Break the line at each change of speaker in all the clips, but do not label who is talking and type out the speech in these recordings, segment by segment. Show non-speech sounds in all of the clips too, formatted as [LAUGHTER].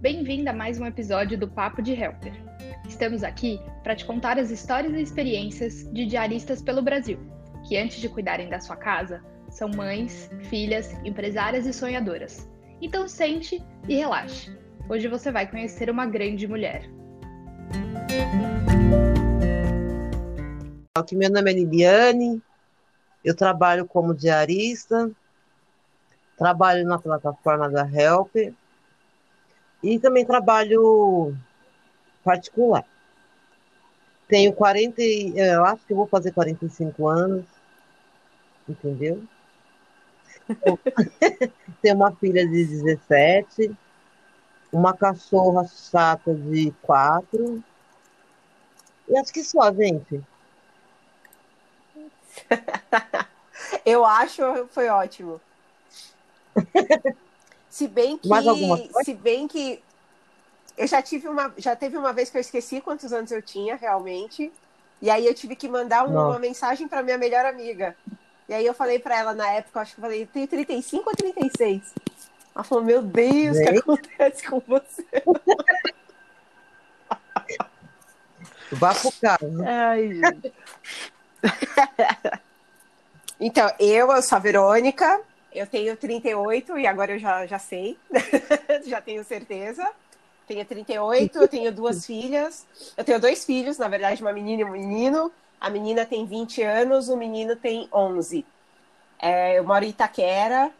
Bem-vinda a mais um episódio do Papo de Helper. Estamos aqui para te contar as histórias e experiências de diaristas pelo Brasil, que antes de cuidarem da sua casa, são mães, filhas, empresárias e sonhadoras. Então sente e relaxe. Hoje você vai conhecer uma grande mulher.
Meu nome é Liliane, eu trabalho como diarista, trabalho na plataforma da Helper e também trabalho particular. Tenho 40, eu acho que vou fazer 45 anos, entendeu? [LAUGHS] Tenho uma filha de 17, uma cachorra chata de 4. E acho que só, gente. [LAUGHS]
eu acho foi ótimo. [LAUGHS] Se bem que, se bem que eu já tive uma, já teve uma vez que eu esqueci quantos anos eu tinha realmente, e aí eu tive que mandar uma, uma mensagem para minha melhor amiga. E aí eu falei para ela na época, acho que eu falei, tem 35 ou 36? Ela falou, meu Deus, o que acontece com você? [LAUGHS]
Vá pro carro.
Ai, gente. [LAUGHS] então, eu, eu sou a Verônica, eu tenho 38 e agora eu já, já sei, [LAUGHS] já tenho certeza. Tenho 38, eu tenho duas [LAUGHS] filhas. Eu tenho dois filhos, na verdade, uma menina e um menino. A menina tem 20 anos, o menino tem 11. É, eu moro em Itaquera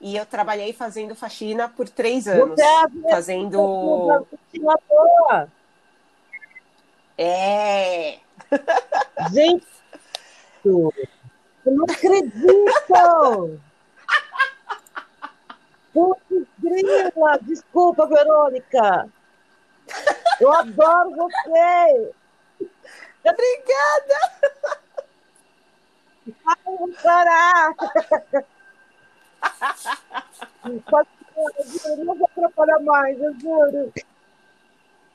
e eu trabalhei fazendo faxina por três anos. É fazendo. É.
Gente, [LAUGHS] eu não acredito! Putz, grila! Desculpa, Verônica! Eu adoro você!
Obrigada!
Chorar! Pode eu não vou atrapalhar mais, eu juro.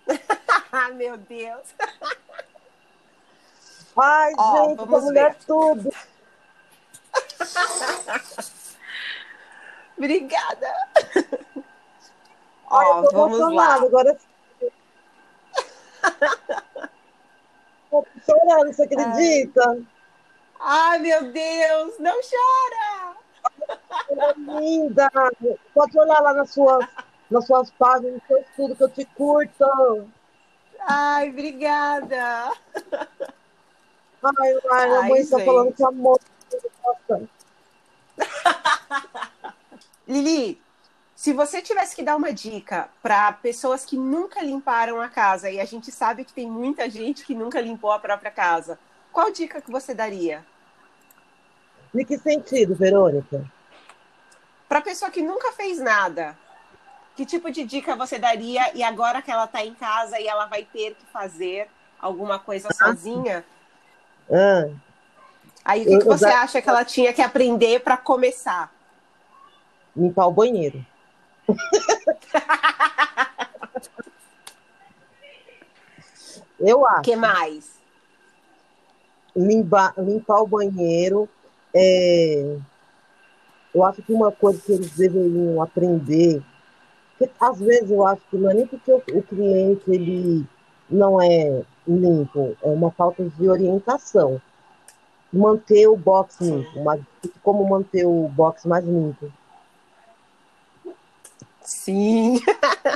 [LAUGHS]
Meu Deus!
Ai, Ó, gente, essa mulher ver. tudo!
Obrigada. Ó, vamos lá.
Agora Tô chorando, você acredita?
Ai. Ai, meu Deus, não chora!
linda! Pode olhar lá nas suas, nas suas páginas, no seu estudo, que eu te curto.
Ai, obrigada!
Ai, ai, a mãe está falando que amor.
Lili, se você tivesse que dar uma dica para pessoas que nunca limparam a casa, e a gente sabe que tem muita gente que nunca limpou a própria casa, qual dica que você daria?
Em que sentido, Verônica?
Para pessoa que nunca fez nada, que tipo de dica você daria? E agora que ela está em casa e ela vai ter que fazer alguma coisa ah. sozinha?
Ah.
Aí o que, que você acha que ela tinha que aprender para começar?
Limpar o banheiro. [LAUGHS] Eu acho. O
que mais?
Limpar, limpar o banheiro. É... Eu acho que uma coisa que eles deveriam aprender, que às vezes eu acho que não é nem porque o, o cliente ele não é limpo, é uma falta de orientação. Manter o box limpo, mas como manter o box mais limpo.
Sim.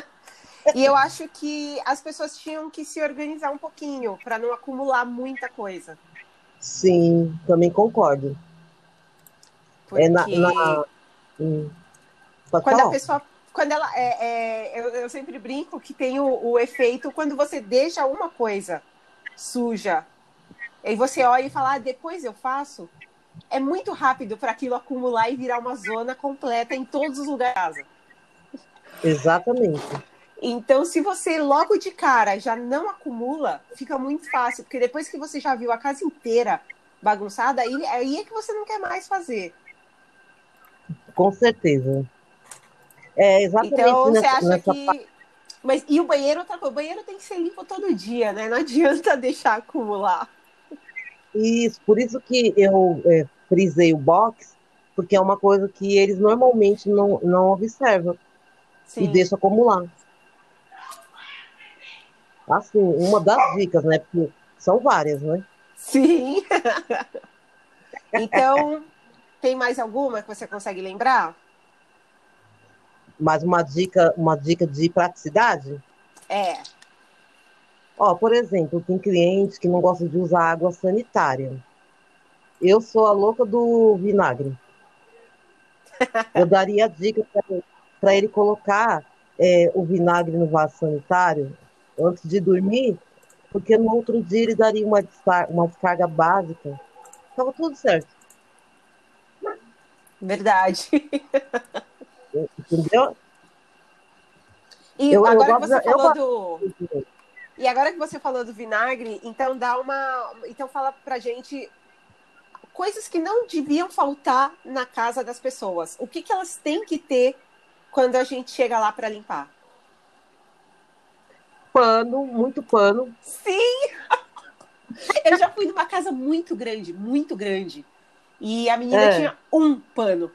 [LAUGHS] e eu acho que as pessoas tinham que se organizar um pouquinho para não acumular muita coisa.
Sim, também concordo.
Porque é na, na... Hum. quando falar? a pessoa, quando ela é, é eu, eu, sempre brinco que tem o, o efeito quando você deixa uma coisa suja e você olha e fala, ah, depois eu faço. É muito rápido para aquilo acumular e virar uma zona completa em todos os lugares da casa.
Exatamente.
Então, se você logo de cara já não acumula, fica muito fácil, porque depois que você já viu a casa inteira bagunçada, aí, aí é que você não quer mais fazer.
Com certeza. É exatamente
Então, nessa, você acha que. Parte... Mas e o banheiro, o banheiro tem que ser limpo todo dia, né? Não [LAUGHS] adianta deixar acumular.
Isso, por isso que eu é, frisei o box, porque é uma coisa que eles normalmente não, não observam Sim. e deixa acumular. assim, uma das dicas, né? Porque são várias, né?
Sim. [LAUGHS] então, tem mais alguma que você consegue lembrar?
Mais uma dica, uma dica de praticidade?
É.
Ó, por exemplo, tem clientes que não gostam de usar água sanitária. Eu sou a louca do vinagre. [LAUGHS] Eu daria a dica para ele colocar é, o vinagre no vaso sanitário antes de dormir, porque no outro dia ele daria uma descarga, uma descarga básica. Estava tudo certo.
Verdade.
Entendeu?
E eu, agora eu que você falou do. E agora que você falou do vinagre, então dá uma. Então fala pra gente coisas que não deviam faltar na casa das pessoas. O que, que elas têm que ter quando a gente chega lá para limpar?
Pano, muito pano.
Sim! [LAUGHS] Eu já fui numa casa muito grande, muito grande. E a menina é. tinha um pano.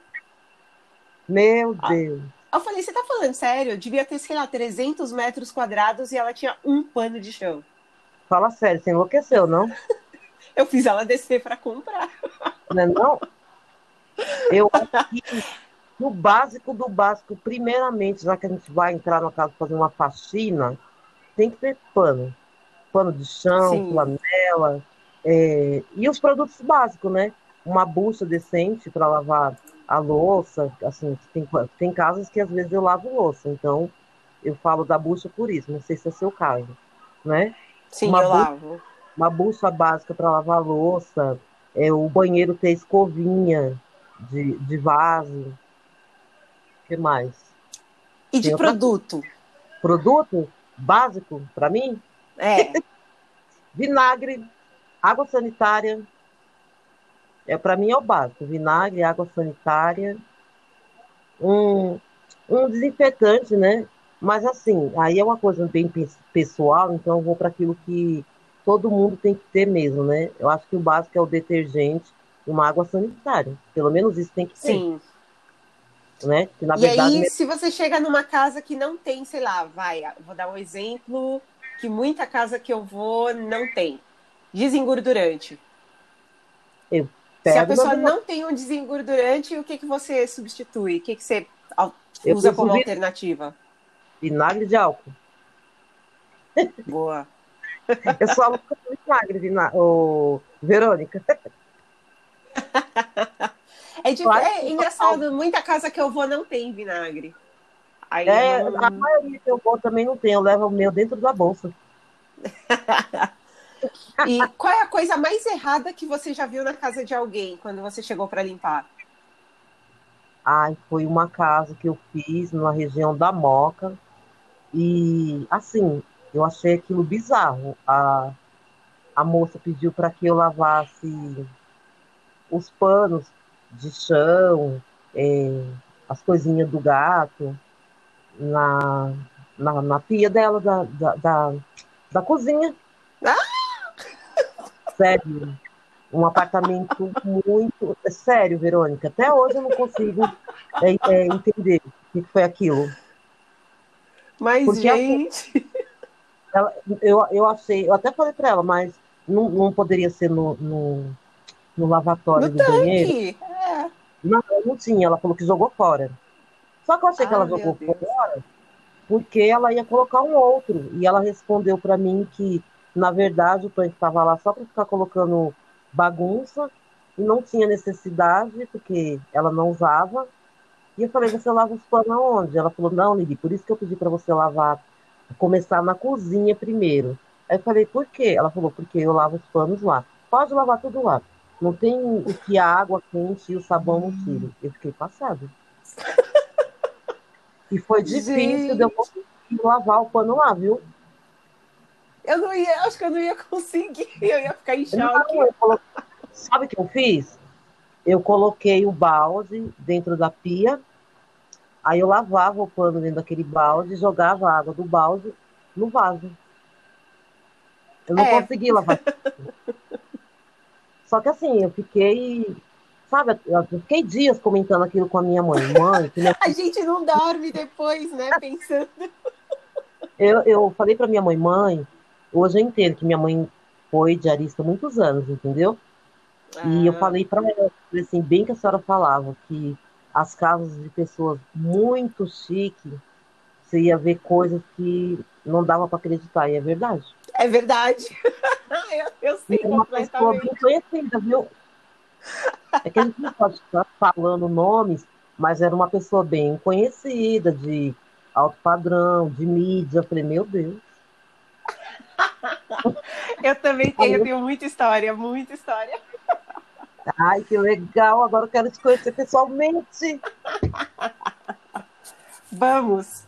Meu Deus.
Eu falei, você tá falando sério? Devia ter, sei lá, 300 metros quadrados e ela tinha um pano de chão.
Fala sério, você enlouqueceu, não? [LAUGHS]
Eu fiz ela descer para comprar.
Não é não? Eu [LAUGHS] no básico do básico, primeiramente, já que a gente vai entrar na casa fazer uma faxina, tem que ter pano. Pano de chão, Sim. flanela, é... e os produtos básicos, né? Uma bucha decente para lavar a louça, assim, tem, tem casas que às vezes eu lavo louça, então eu falo da bucha por isso, não sei se é seu caso, né?
Sim, uma eu bucha, lavo.
Uma bucha básica para lavar louça, é, o banheiro ter escovinha de, de vaso, que mais?
E de produto? Outra...
Produto básico para mim?
É. [LAUGHS]
Vinagre, água sanitária, é, para mim é o básico: vinagre, água sanitária, um, um desinfetante, né? Mas assim, aí é uma coisa bem pessoal, então eu vou para aquilo que todo mundo tem que ter mesmo, né? Eu acho que o básico é o detergente e uma água sanitária. Pelo menos isso tem que ter.
Sim.
Né?
Que, na e verdade, aí, se você chega numa casa que não tem, sei lá, vai, vou dar um exemplo que muita casa que eu vou não tem. Desengordurante.
Eu
se a pessoa não tem um desengordurante, o que, que você substitui? O que, que você usa como alternativa?
Vinagre de álcool.
Boa.
Eu sou a louca do vinagre. Ô, Verônica. [LAUGHS]
É, de, é engraçado, muita casa que eu vou não tem vinagre.
Aí é, não... A maioria que eu vou também não tem, eu levo o meu dentro da bolsa. [LAUGHS]
E qual é a coisa mais errada que você já viu na casa de alguém quando você chegou para limpar?
Ai, foi uma casa que eu fiz na região da Moca. E, assim, eu achei aquilo bizarro. A, a moça pediu para que eu lavasse os panos de chão, é, as coisinhas do gato, na, na, na pia dela, da, da, da, da cozinha.
Ah!
Sério. Um apartamento muito. É sério, Verônica. Até hoje eu não consigo é, é, entender o que foi aquilo.
Mas, Porque gente.
Ela, eu, eu achei, eu até falei para ela, mas não, não poderia ser no, no, no lavatório no do tanque. banheiro. Não, não tinha, ela falou que jogou fora. Só que eu achei que ela jogou Deus. fora porque ela ia colocar um outro. E ela respondeu para mim que na verdade, o tanque estava lá só para ficar colocando bagunça e não tinha necessidade, porque ela não usava. E eu falei, você lava os panos aonde? Ela falou, não, Lili, por isso que eu pedi para você lavar, começar na cozinha primeiro. Aí eu falei, por quê? Ela falou, porque eu lavo os panos lá. Pode lavar tudo lá. Não tem o que a água quente e o sabão não tire. Eu fiquei passada. E foi difícil Gente. de eu conseguir lavar o pano lá, viu?
Eu não ia, acho que eu não ia conseguir, eu ia ficar em choque.
Não, Sabe o que eu fiz? Eu coloquei o balde dentro da pia, aí eu lavava o pano dentro daquele balde, jogava a água do balde no vaso. Eu não é. consegui lavar. [LAUGHS] Só que assim, eu fiquei, sabe, eu fiquei dias comentando aquilo com a minha mãe. Mãe,
minha... [LAUGHS] a gente não dorme depois, né, [LAUGHS] pensando.
Eu, eu falei para minha mãe, mãe, Hoje eu entendo que minha mãe foi diarista há muitos anos, entendeu? Ah. E eu ah. falei para ela, assim, bem que a senhora falava, que as casas de pessoas muito chiques, você ia ver coisas que não dava para acreditar, e é verdade.
É verdade. [LAUGHS] eu, eu sei uma pessoa bem
conhecida, viu? É que a gente não pode estar falando nomes, mas era uma pessoa bem conhecida, de alto padrão, de mídia. Eu falei, meu Deus. [LAUGHS]
eu também tenho, eu tenho muita história, muita história.
Ai, que legal, agora eu quero te conhecer pessoalmente.
Vamos.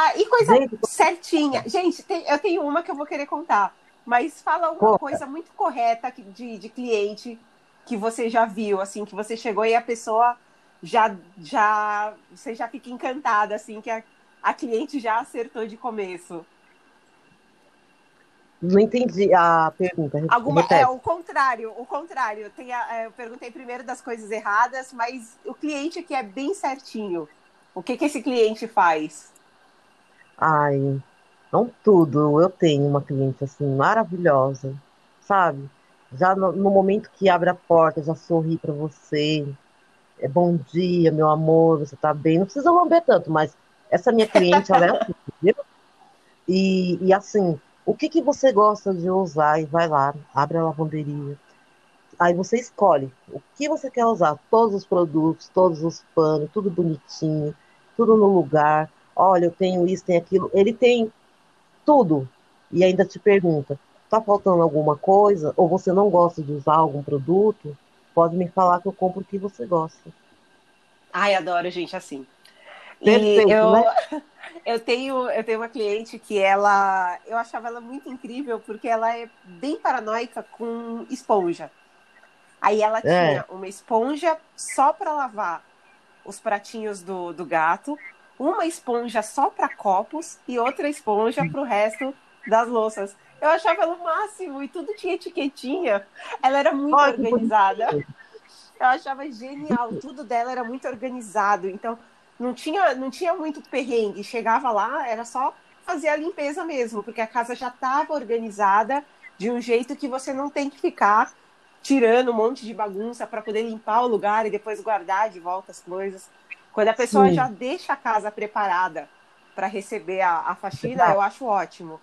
Ah, e coisa gente, certinha. Gente, tem, eu tenho uma que eu vou querer contar. Mas fala uma conta. coisa muito correta de, de cliente que você já viu, assim, que você chegou e a pessoa já, já, você já fica encantada, assim, que a, a cliente já acertou de começo.
Não entendi a pergunta.
Alguma, é o contrário, o contrário. Tem a, é, eu perguntei primeiro das coisas erradas, mas o cliente que é bem certinho. O que, que esse cliente faz?
Ai, não tudo. Eu tenho uma cliente assim maravilhosa, sabe? Já no, no momento que abre a porta, já sorri para você. É bom dia, meu amor, você tá bem? Não precisa lamber tanto, mas essa minha cliente, ela é assim, [LAUGHS] entendeu? E, e assim, o que, que você gosta de usar? E vai lá, abre a lavanderia. Aí você escolhe o que você quer usar, todos os produtos, todos os panos, tudo bonitinho, tudo no lugar. Olha, eu tenho isso, tem aquilo. Ele tem tudo. E ainda te pergunta: tá faltando alguma coisa? Ou você não gosta de usar algum produto? Pode me falar que eu compro o que você gosta.
Ai, adoro gente assim. Perfeito, e eu, né? [LAUGHS] eu tenho eu tenho uma cliente que ela eu achava ela muito incrível porque ela é bem paranoica com esponja. Aí ela é. tinha uma esponja só para lavar os pratinhos do, do gato, uma esponja só para copos e outra esponja para o resto das louças. Eu achava ela o máximo e tudo tinha etiquetinha. Ela era muito Ai, organizada. Eu achava genial, tudo dela era muito organizado. Então, não tinha, não tinha muito perrengue. Chegava lá, era só fazer a limpeza mesmo, porque a casa já estava organizada de um jeito que você não tem que ficar tirando um monte de bagunça para poder limpar o lugar e depois guardar de volta as coisas. Quando a pessoa Sim. já deixa a casa preparada para receber a, a faxina, eu acho ótimo.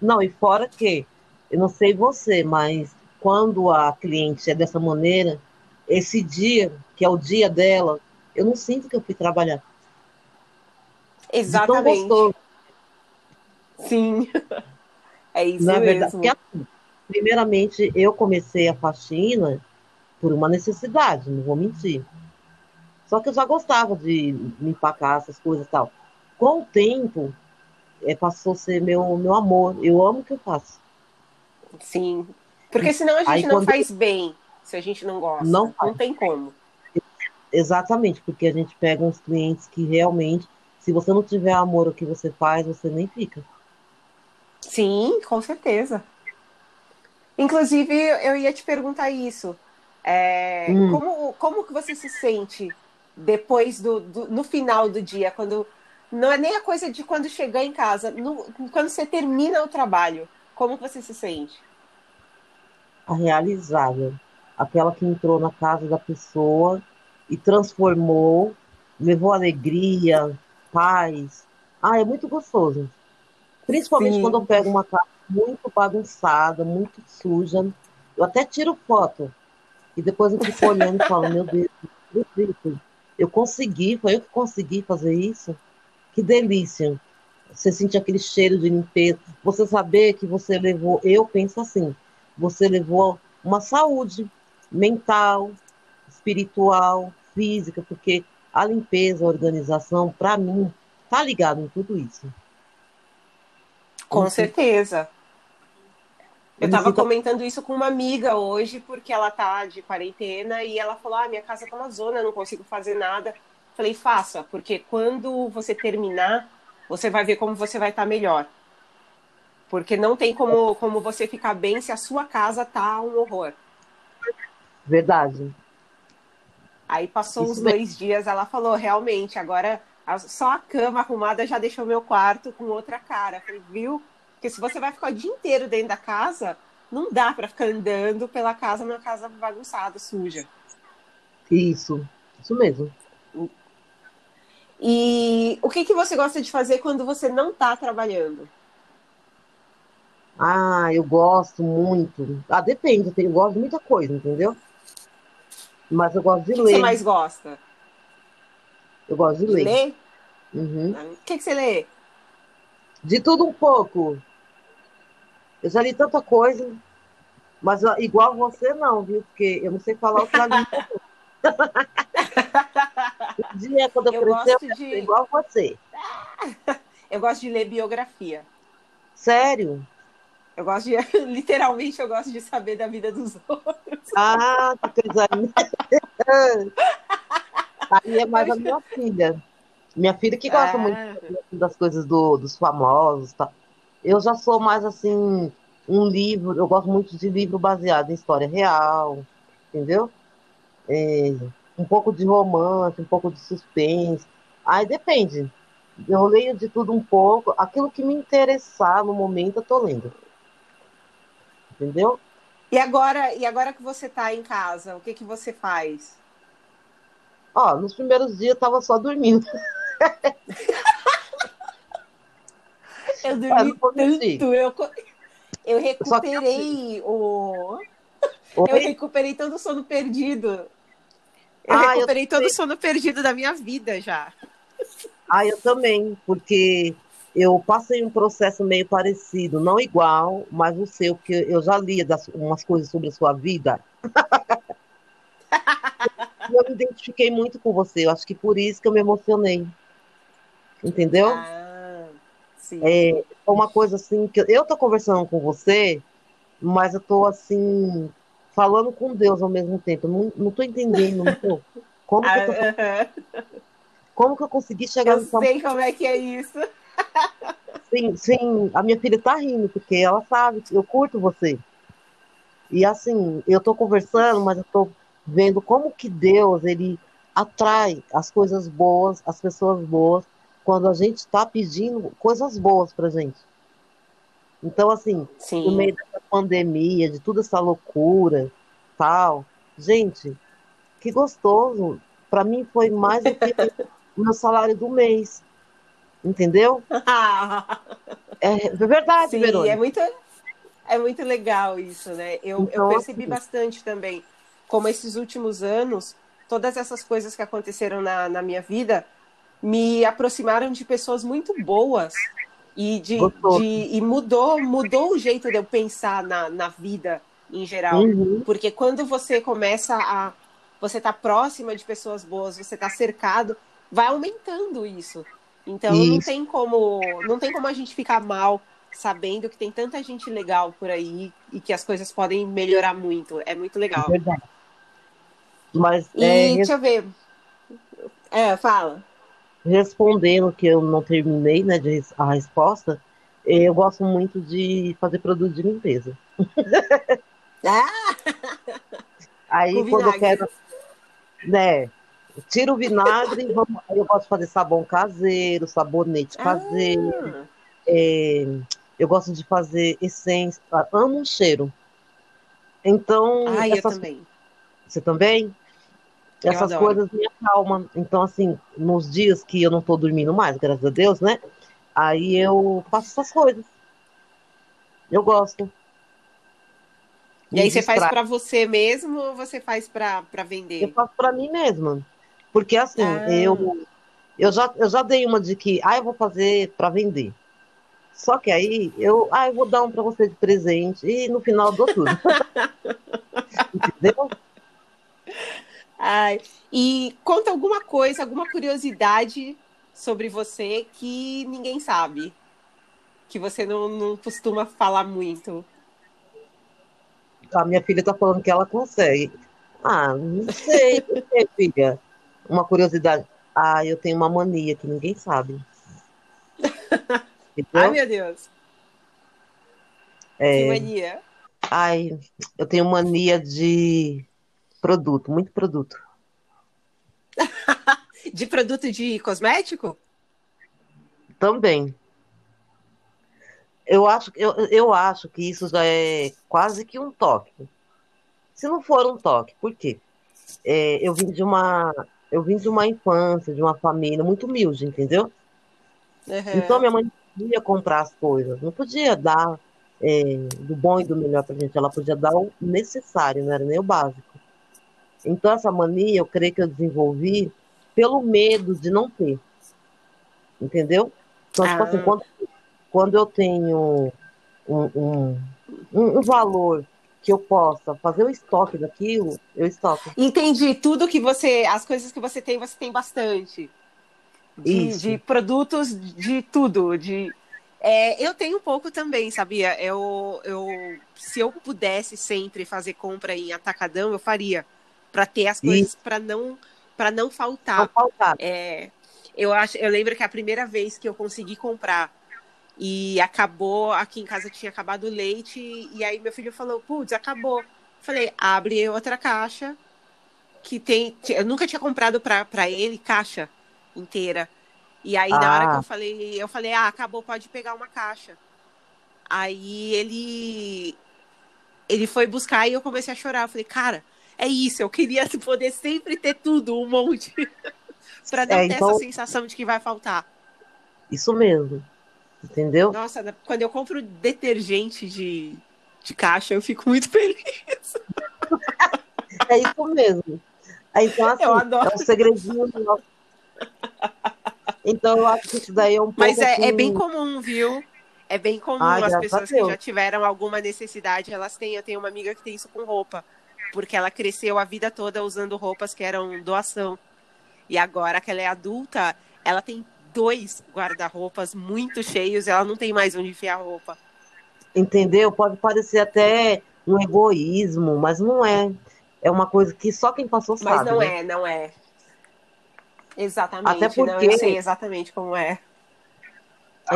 Não, e fora que, eu não sei você, mas quando a cliente é dessa maneira, esse dia, que é o dia dela, eu não sinto que eu fui trabalhar.
Exatamente. Sim. [LAUGHS] É isso Na mesmo. Verdade, assim,
primeiramente, eu comecei a faxina por uma necessidade, não vou mentir. Só que eu já gostava de limpar a casa, essas coisas e tal. Com o tempo, é, passou a ser meu, meu amor. Eu amo o que eu faço.
Sim. Porque senão a gente Aí, não faz eu... bem se a gente não gosta. Não, não tem como.
Exatamente, porque a gente pega uns clientes que realmente, se você não tiver amor ao que você faz, você nem fica.
Sim, com certeza. Inclusive, eu ia te perguntar isso. É, hum. como, como que você se sente depois do, do, no final do dia, quando não é nem a coisa de quando chegar em casa, no, quando você termina o trabalho, como você se sente?
A realizada, aquela que entrou na casa da pessoa e transformou, levou alegria, paz. Ah, é muito gostoso. Principalmente Sim. quando eu pego uma casa muito bagunçada, muito suja. Eu até tiro foto. E depois eu fico olhando e falo, meu Deus, eu consegui, foi eu que consegui fazer isso. Que delícia. Você sentir aquele cheiro de limpeza. Você saber que você levou, eu penso assim, você levou uma saúde mental, espiritual, física, porque a limpeza, a organização, para mim, tá ligado em tudo isso.
Com então, certeza. Eu estava sinto... comentando isso com uma amiga hoje, porque ela tá de quarentena e ela falou: ah, minha casa tá na zona, não consigo fazer nada. Falei, faça, porque quando você terminar, você vai ver como você vai estar tá melhor. Porque não tem como, como você ficar bem se a sua casa tá um horror.
Verdade.
Aí passou Isso uns dois mesmo. dias, ela falou, realmente, agora só a cama arrumada já deixou meu quarto com outra cara. Falei, viu? Porque se você vai ficar o dia inteiro dentro da casa, não dá para ficar andando pela casa numa casa bagunçada, suja.
Isso, isso mesmo.
E o que, que você gosta de fazer quando você não está trabalhando?
Ah, eu gosto muito. Ah, depende, eu gosto de muita coisa, entendeu? Mas eu gosto de
o que
ler.
você mais gosta?
Eu gosto de ler.
Ler?
Uhum.
O que, que você lê?
De tudo um pouco. Eu já li tanta coisa, mas igual você não, viu? Porque eu não sei falar língua. [LAUGHS] um dia, quando eu, eu crescer, eu de... igual você. [LAUGHS]
Eu gosto de ler biografia.
Sério?
Eu gosto de, [LAUGHS] literalmente, eu gosto de saber da vida dos outros.
Ah, que coisa Aí é mais a minha filha. Minha filha que gosta muito
Ah.
das coisas do, dos famosos, tá? Eu já sou mais assim, um livro, eu gosto muito de livro baseado em história real, entendeu? É, um pouco de romance, um pouco de suspense. Aí depende. Eu leio de tudo um pouco. Aquilo que me interessar no momento, eu tô lendo. Entendeu?
E agora, e agora que você está em casa, o que, que você faz?
Ó, nos primeiros dias eu tava só dormindo. [LAUGHS]
Eu dormi tanto, eu, eu recuperei o.
Oi?
Eu recuperei todo o sono perdido. Eu
Ah, eu
recuperei todo
também.
o sono perdido da minha vida já.
Ah, eu também, porque eu passei um processo meio parecido, não igual, mas o seu, porque eu já li das, umas coisas sobre a sua vida. [LAUGHS] Eu me identifiquei muito com você, eu acho que por isso que eu me emocionei. Entendeu?
Ah, sim.
É, é uma coisa assim que eu tô conversando com você, mas eu tô assim falando com Deus ao mesmo tempo. Eu Não, não tô entendendo, não tô. Como que eu, tô- [LAUGHS] como que eu consegui chegar
Eu
nessa
sei como é que é isso.
Sim, sim, a minha filha tá rindo, porque ela sabe que eu curto você. E assim, eu tô conversando, mas eu tô vendo como que Deus, ele atrai as coisas boas, as pessoas boas, quando a gente tá pedindo coisas boas pra gente. Então, assim, no
Sim.
meio dessa pandemia, de toda essa loucura, tal, gente, que gostoso. Pra mim foi mais do que o meu salário do mês. Entendeu? [LAUGHS] É verdade,
Sim,
Verônica.
é muito, é muito legal isso, né? Eu, eu
Então,
percebi
assim-
bastante também como esses últimos anos, todas essas coisas que aconteceram na, na minha vida me aproximaram de pessoas muito boas e de, de- e mudou mudou o jeito de eu pensar na, na vida em geral.
Uhum.
Porque quando você começa a. Você tá próxima de pessoas boas, você tá cercado, vai aumentando isso. Então não
Isso.
tem como. Não tem como a gente ficar mal sabendo que tem tanta gente legal por aí e que as coisas podem melhorar muito. É muito legal.
Verdade. Mas
E
é, res-
deixa eu ver. É, fala.
Respondendo que eu não terminei, né, de a resposta, eh, eu gosto muito de fazer produto de limpeza. [LAUGHS]
Ah,
Aí
Com
quando eu
vinagre.
quero, né, tiro o vinagre, e [LAUGHS] vamos, eu gosto de fazer sabão caseiro, sabonete caseiro,
ah,
eh, eu gosto de fazer essência, ah, amo um cheiro. Então,
ai, eu também.
Você também?
Eu
Essas
adoro.
coisas me acalmam. Então, assim, nos dias que eu não tô dormindo mais, graças a Deus, né? Aí eu faço essas coisas. Eu gosto.
E aí você faz pra você mesmo ou você faz pra pra
Eu
vender?
faço pra mim mesma. Porque, assim,
Ah.
eu, eu, já, eu já dei uma de que, ah, eu vou fazer pra vender. Só que aí, eu, ah, eu vou dar um pra você de presente. E no final eu dou tudo. [LAUGHS] Entendeu?
Ai, e conta alguma coisa, alguma curiosidade sobre você que ninguém sabe, que você não, não costuma falar muito.
A minha filha tá falando que ela consegue. Ah, não sei, [LAUGHS] por quê, filha? Uma curiosidade. Ah, eu tenho uma mania que ninguém sabe. [LAUGHS]
Ai,
Entendeu?
meu Deus, que
É,
mania.
ai, eu tenho mania de produto, muito produto. [LAUGHS]
De produto de cosmético?
Também. eu acho, eu, eu acho que isso já é quase que um toque. Se não for um toque, por quê? É, eu vim de uma eu vim de uma infância, de uma família muito humilde, entendeu? Uhum. Então minha mãe não podia comprar as coisas, não podia dar é, do bom e do melhor pra gente, ela podia dar o necessário, não era nem o básico. Então essa mania eu creio que eu desenvolvi pelo medo de não ter. Entendeu? Então, ah. tipo assim, ah. quando, quando eu tenho um, um, um, valor que eu possa fazer o estoque daquilo, eu estoco.
Entendi. Tudo que você. As coisas que você tem, você tem bastante. De, de produtos, de tudo. De, é, eu tenho um pouco também, sabia? Eu, eu, se eu pudesse sempre fazer compra em atacadão, eu faria. Para ter as coisas para não para não faltar. Não faltar. É, eu acho, eu lembro que a primeira vez que eu consegui comprar e acabou, aqui em casa tinha acabado o leite e aí meu filho falou: "Putz, acabou". Falei: "Abre outra caixa que tem, eu nunca tinha comprado para ele caixa inteira. E aí ah. na hora que eu ah. falei, eu falei: "Ah, acabou, pode pegar uma caixa". Aí ele ele foi buscar e eu comecei a chorar. Eu falei: "Cara, é isso, eu queria [LAUGHS] poder sempre ter tudo, um monte, [LAUGHS] para não é, ter então... essa sensação de que vai faltar.
Isso mesmo, entendeu?
Nossa, quando eu compro detergente de, de caixa, eu fico muito [LAUGHS] feliz.
é isso mesmo. Então, assim, eu adoro. é um segredinho nosso. Então, eu acho que isso daí é um pouco.
Mas é, assim... é bem comum, viu? É bem comum Ai, as pessoas que já tiveram alguma necessidade, elas têm. Eu tenho uma amiga que tem isso com roupa porque ela cresceu a vida toda usando roupas que eram doação. E agora que ela é adulta, ela tem dois guarda-roupas muito cheios, ela não tem mais onde enfiar roupa.
Entendeu? Pode parecer até um egoísmo, mas não é. É uma coisa que só quem passou sabe.
Mas não né? é, não é. Exatamente. Até porque... Não, eu sei exatamente como é.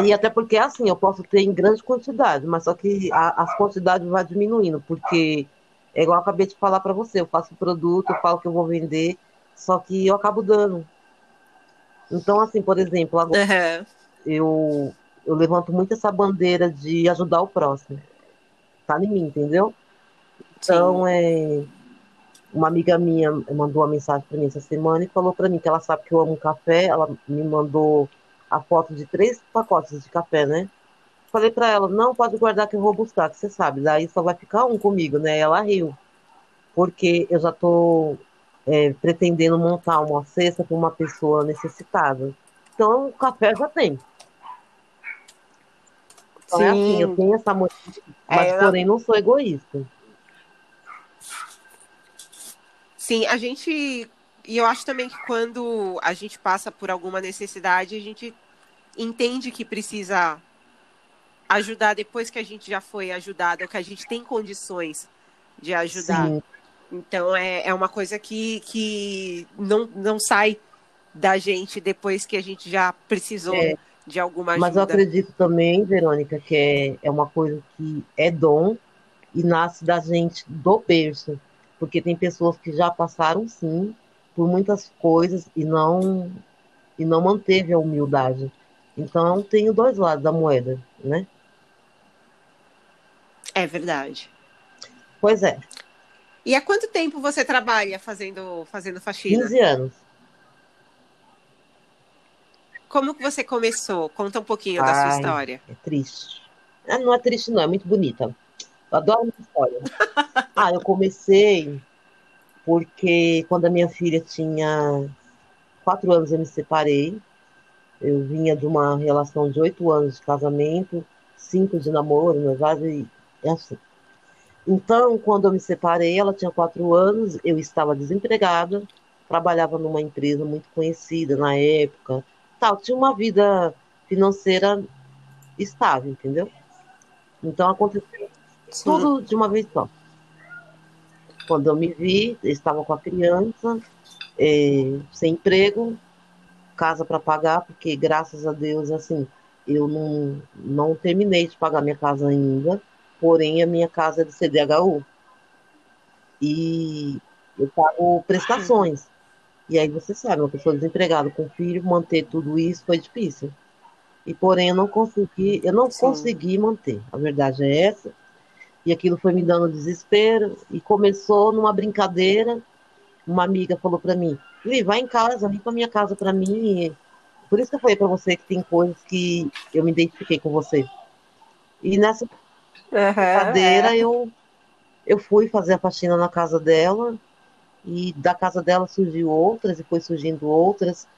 E até porque, assim, eu posso ter em grande quantidade, mas só que a, as quantidades vão diminuindo, porque é igual eu acabei de falar para você, eu faço produto, eu falo que eu vou vender, só que eu acabo dando. Então, assim, por exemplo, agora uhum. eu, eu levanto muito essa bandeira de ajudar o próximo. Tá em mim, entendeu? Então, Sim. é, uma amiga minha mandou uma mensagem para mim essa semana e falou para mim que ela sabe que eu amo café. Ela me mandou a foto de três pacotes de café, né? Falei para ela, não pode guardar que eu vou buscar, que você sabe, daí só vai ficar um comigo, né? Ela riu, porque eu já estou é, pretendendo montar uma cesta para uma pessoa necessitada. Então, o café já tem. Então, Sim. é assim, eu tenho essa motivação, é, mas porém não sou egoísta.
Sim, a gente. E eu acho também que quando a gente passa por alguma necessidade, a gente entende que precisa ajudar depois que a gente já foi ajudado, que a gente tem condições de ajudar. Sim. Então é, é uma coisa que, que não, não sai da gente depois que a gente já precisou é, de alguma ajuda.
Mas eu acredito também, Verônica, que é, é uma coisa que é dom e nasce da gente do berço. Porque tem pessoas que já passaram, sim, por muitas coisas e não, e não manteve a humildade. Então tem dois lados da moeda, né?
É verdade.
Pois é.
E há quanto tempo você trabalha fazendo, fazendo faxina?
15 anos.
Como que você começou? Conta um pouquinho Ai, da sua história.
É triste. Ah, não é triste, não, é muito bonita. Eu adoro essa história. [LAUGHS] ah, eu comecei porque quando a minha filha tinha quatro anos eu me separei. Eu vinha de uma relação de oito anos de casamento, cinco de namoro, noivado e é assim. Então, quando eu me separei, ela tinha quatro anos, eu estava desempregada, trabalhava numa empresa muito conhecida na época, tal, tinha uma vida financeira estável, entendeu? Então aconteceu Sim. tudo de uma vez só. Quando eu me vi, eu estava com a criança, é, sem emprego, casa para pagar, porque graças a Deus, assim, eu não, não terminei de pagar minha casa ainda porém a minha casa é do CDHU. E eu pago prestações. E aí você sabe, uma pessoa desempregada com filho, manter tudo isso foi difícil. E porém eu não consegui, eu não Sim. consegui manter. A verdade é essa. E aquilo foi me dando desespero e começou numa brincadeira. Uma amiga falou para mim: "Li, vai em casa, limpa a minha casa para mim". Por isso que eu falei para você que tem coisas que eu me identifiquei com você. E nessa uhum, brincadeira é. eu eu fui fazer a faxina na casa dela e da casa dela surgiu outras e foi surgindo outras.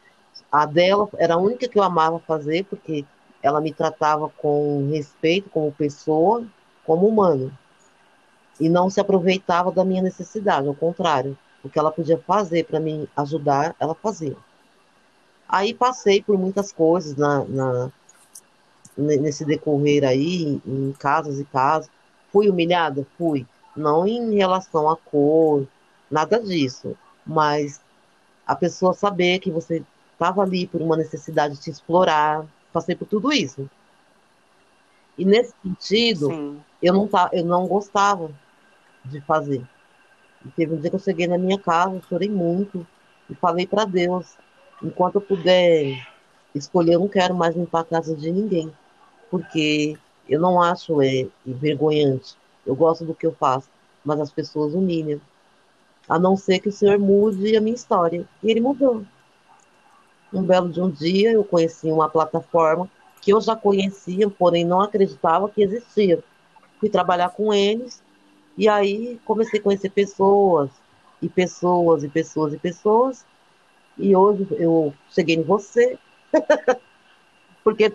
A dela era a única que eu amava fazer porque ela me tratava com respeito como pessoa, como humano. E não se aproveitava da minha necessidade, ao contrário. O que ela podia fazer para me ajudar, ela fazia. Aí passei por muitas coisas na, na nesse decorrer aí, em casas e casas. Fui humilhada? Fui não em relação à cor, nada disso, mas a pessoa saber que você estava ali por uma necessidade de te explorar, passei por tudo isso. E nesse sentido, eu não, tá, eu não gostava de fazer. E teve um dia que eu cheguei na minha casa, chorei muito e falei para Deus, enquanto eu puder escolher, eu não quero mais limpar a casa de ninguém, porque eu não acho é, envergonhante eu gosto do que eu faço, mas as pessoas humilham. A não ser que o Senhor mude a minha história. E ele mudou. Um belo de um dia, eu conheci uma plataforma que eu já conhecia, porém não acreditava que existia. Fui trabalhar com eles, e aí comecei a conhecer pessoas, e pessoas, e pessoas, e pessoas. E hoje eu cheguei em você. [LAUGHS] Porque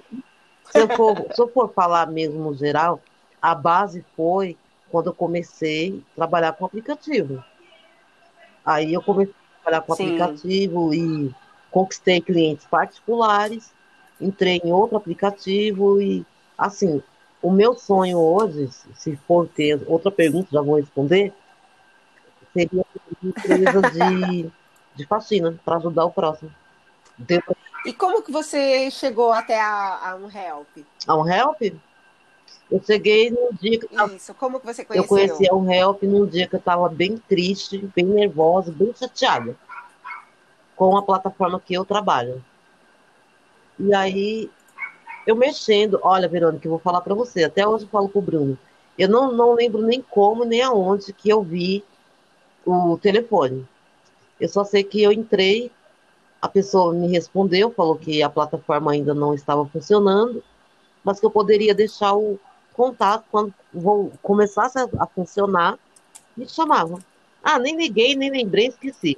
se eu, for, se eu for falar mesmo no geral, a base foi quando eu comecei a trabalhar com aplicativo. Aí eu comecei a trabalhar com Sim. aplicativo e conquistei clientes particulares, entrei em outro aplicativo e, assim, o meu sonho hoje, se for ter outra pergunta, já vou responder, seria empresa de, de faxina, para ajudar o próximo.
Deu... E como que você chegou até a, a um help?
A um help? Eu cheguei num dia que
eu Isso, como que você conheceu?
Eu conheci o Help num dia que eu estava bem triste, bem nervosa, bem chateada com a plataforma que eu trabalho. E aí, eu mexendo, olha, Verônica, eu vou falar para você, até hoje eu falo com o Bruno. Eu não, não lembro nem como, nem aonde que eu vi o telefone. Eu só sei que eu entrei, a pessoa me respondeu, falou que a plataforma ainda não estava funcionando, mas que eu poderia deixar o, contato quando vou, começasse a, a funcionar, me chamavam. Ah, nem liguei, nem lembrei, esqueci.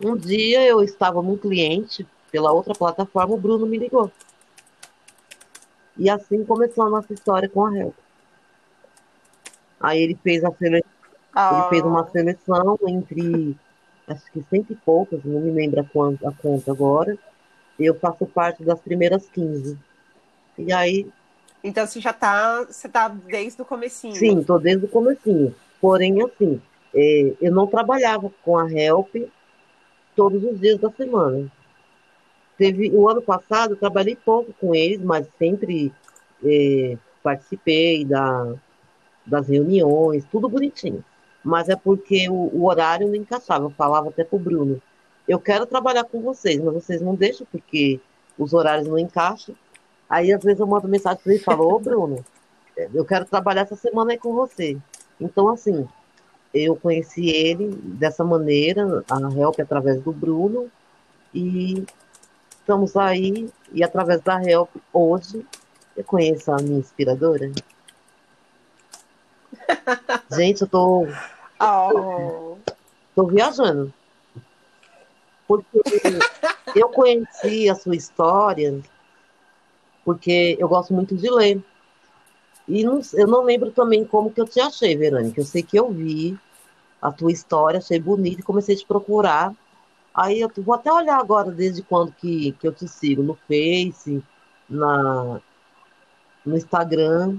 Um dia eu estava num cliente pela outra plataforma, o Bruno me ligou. E assim começou a nossa história com a Help. Aí ele fez a seleção, oh. ele fez uma ah. seleção entre acho que cento e poucas, não me lembro a, quanto, a conta agora. Eu faço parte das primeiras 15. E aí
então você já tá, você tá desde o comecinho.
Sim, estou desde o comecinho. Porém, assim, é, eu não trabalhava com a Help todos os dias da semana. Teve o ano passado eu trabalhei pouco com eles, mas sempre é, participei da, das reuniões, tudo bonitinho. Mas é porque o, o horário não encaixava. Eu falava até pro Bruno, eu quero trabalhar com vocês, mas vocês não deixam porque os horários não encaixam. Aí, às vezes, eu mando mensagem para ele e falo, ô, Bruno, eu quero trabalhar essa semana aí com você. Então, assim, eu conheci ele dessa maneira, a Help através do Bruno, e estamos aí, e através da Help, hoje, eu conheço a minha inspiradora. Gente, eu tô. Oh. Tô viajando. Porque eu conheci a sua história porque eu gosto muito de ler. E não, eu não lembro também como que eu te achei, Verônica. Eu sei que eu vi a tua história, achei bonita e comecei a te procurar. Aí eu vou até olhar agora desde quando que, que eu te sigo, no Face, na, no Instagram,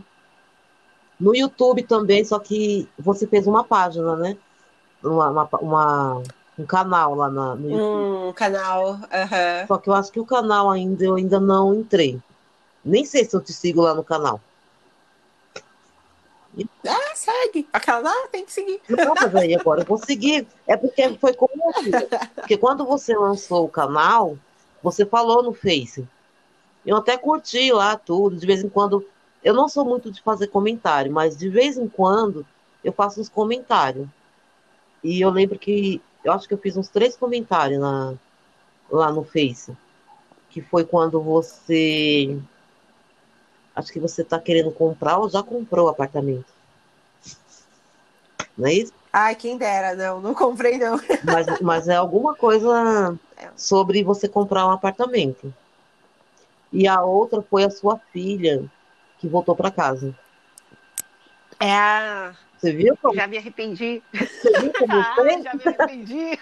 no YouTube também, só que você fez uma página, né? Uma, uma, uma um canal lá na, no
YouTube. Um canal, uhum.
Só que eu acho que o canal ainda eu ainda não entrei. Nem sei se eu te sigo lá no canal.
Ah, segue. Aquela lá tem que seguir.
Não, mas aí agora eu vou seguir. É porque foi como Porque quando você lançou o canal, você falou no Face. Eu até curti lá tudo, de vez em quando. Eu não sou muito de fazer comentário, mas de vez em quando eu faço uns comentários. E eu lembro que eu acho que eu fiz uns três comentários na, lá no Face. Que foi quando você. Acho que você está querendo comprar ou já comprou o apartamento. Não é isso?
Ai, quem dera, não, não comprei não. [LAUGHS]
Mas, mas é alguma coisa sobre você comprar um apartamento. E a outra foi a sua filha que voltou para casa.
É.
Você viu? Como...
Já me arrependi.
Você viu como [LAUGHS]
ah, já me arrependi.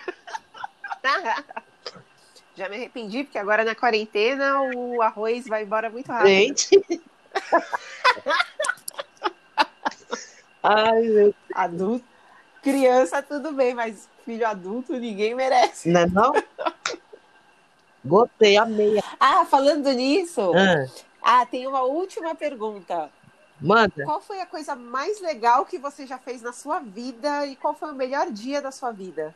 [LAUGHS] já me arrependi, porque agora na quarentena o arroz vai embora muito rápido.
Gente. [LAUGHS] Ai, meu
Adulto. Criança, tudo bem, mas filho adulto ninguém merece.
Não é não? Gostei, amei.
Ah, falando nisso,
Ah,
ah, tem uma última pergunta.
manda.
Qual foi a coisa mais legal que você já fez na sua vida e qual foi o melhor dia da sua vida?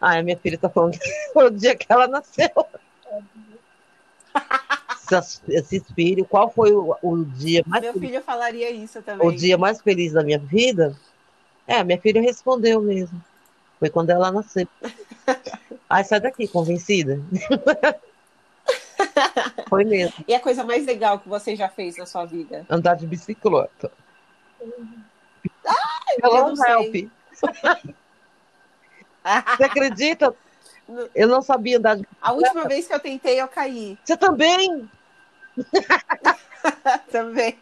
Ah, minha filha tá falando [LAUGHS] o dia que ela nasceu. Esses- Esses filhos, qual foi o, o dia mais
Meu
feliz,
filho falaria isso também.
o dia mais feliz da minha vida? É, minha filha respondeu mesmo. Foi quando ela nasceu. [LAUGHS] Ai, sai daqui, convencida. [LAUGHS] Foi mesmo.
E a coisa mais legal que você já fez na sua vida?
Andar de bicicleta.
eu
Hello,
não sei.
help. [LAUGHS] Você acredita? [LAUGHS] Eu não sabia andar de
A última vez que eu tentei, eu caí
Você também? [LAUGHS]
também.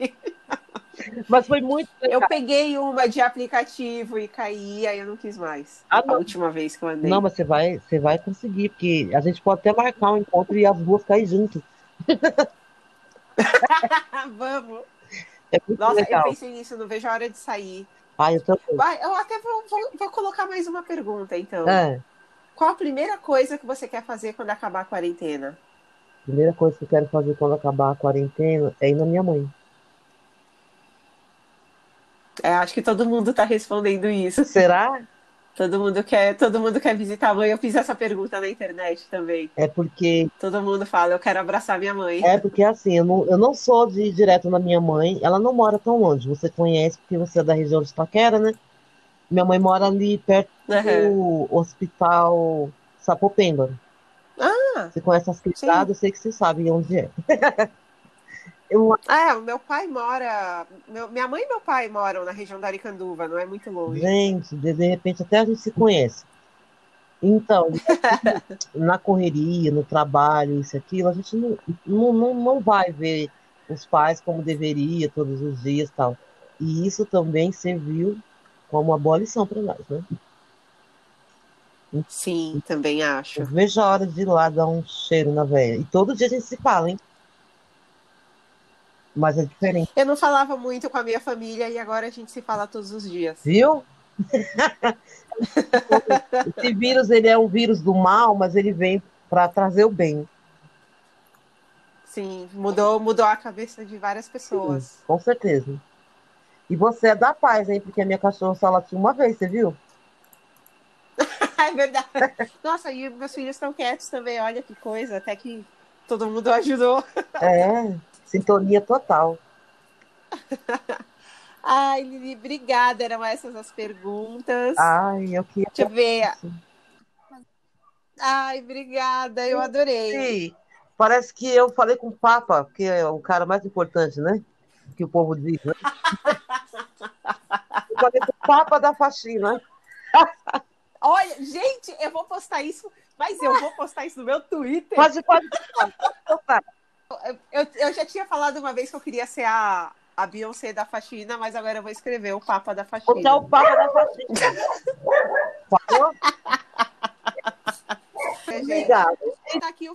Mas foi muito legal.
Eu peguei uma de aplicativo e caí, aí eu não quis mais.
Ah,
a última vez que eu andei.
Não, mas você vai, você vai conseguir, porque a gente pode até marcar um encontro e as duas cair juntas. [LAUGHS]
Vamos.
É
Nossa, eu
legal.
pensei nisso, não vejo a hora de sair.
Ah, eu também.
Vai, eu até vou, vou- vou colocar mais uma pergunta, então.
É,
Qual a primeira coisa que você quer fazer quando acabar a quarentena?
primeira coisa que eu quero fazer quando acabar a quarentena é ir na minha mãe.
É, acho que todo mundo tá respondendo isso.
Será?
Todo mundo quer, todo mundo quer visitar a mãe. Eu fiz essa pergunta na internet também.
É porque
Todo mundo fala, eu quero abraçar minha mãe.
é porque assim, eu não, eu não sou de ir direto na minha mãe. Ela não mora tão longe. Você conhece porque você é da região de Itaquera, né? Minha mãe mora ali perto
Aham.
do Hospital Sapopemba.
Ah,
Você conhece as quebradas, eu sei que você sabe onde é. [LAUGHS] Eu,
é, o meu pai mora. meu- minha mãe e meu pai moram na região da Aricanduva, não é muito longe.
gente, de, de repente até a gente se conhece. Então, [LAUGHS] na correria, no trabalho, isso e aquilo, a gente não, não, não, vai ver os pais como deveria todos os dias e tal. E isso também serviu como uma boa lição para nós, né?
Sim, também acho.
Eu vejo a hora de ir lá dar um cheiro na véia. E todo dia a gente se fala, hein? Mas é diferente,
Eu não falava muito com a minha família e agora a gente se fala todos os dias.
viu? [LAUGHS] Esse vírus, ele é um vírus do mal, mas ele vem para trazer o bem.
Sim, mudou, mudou a cabeça de várias pessoas.
Com certeza. E você é da paz, hein? Porque a minha cachorra só latiu uma vez, você viu? [LAUGHS]
É verdade. Nossa, e meus filhos estão quietos também, olha que coisa, até que todo mundo ajudou.
É, [LAUGHS] sintonia total. [LAUGHS]
Ai, Lili, obrigada. Eram essas as perguntas.
Ai, eu que
Deixa eu ver. Ai, obrigada, eu adorei.
Sim, Parece que eu falei com o Papa, que é o cara mais importante, né? Que o povo diz, né? [LAUGHS] Eu falei com o Papa da faxina. [LAUGHS]
Olha, gente, eu vou postar isso, mas eu vou postar isso no meu Twitter.
Pode, pode. pode.
Eu, eu já tinha falado uma vez que eu queria ser a, a Beyoncé da faxina, mas agora eu vou escrever o Papa da faxina.
É o Papa da faxina. Falou? Obrigada.
tá aqui o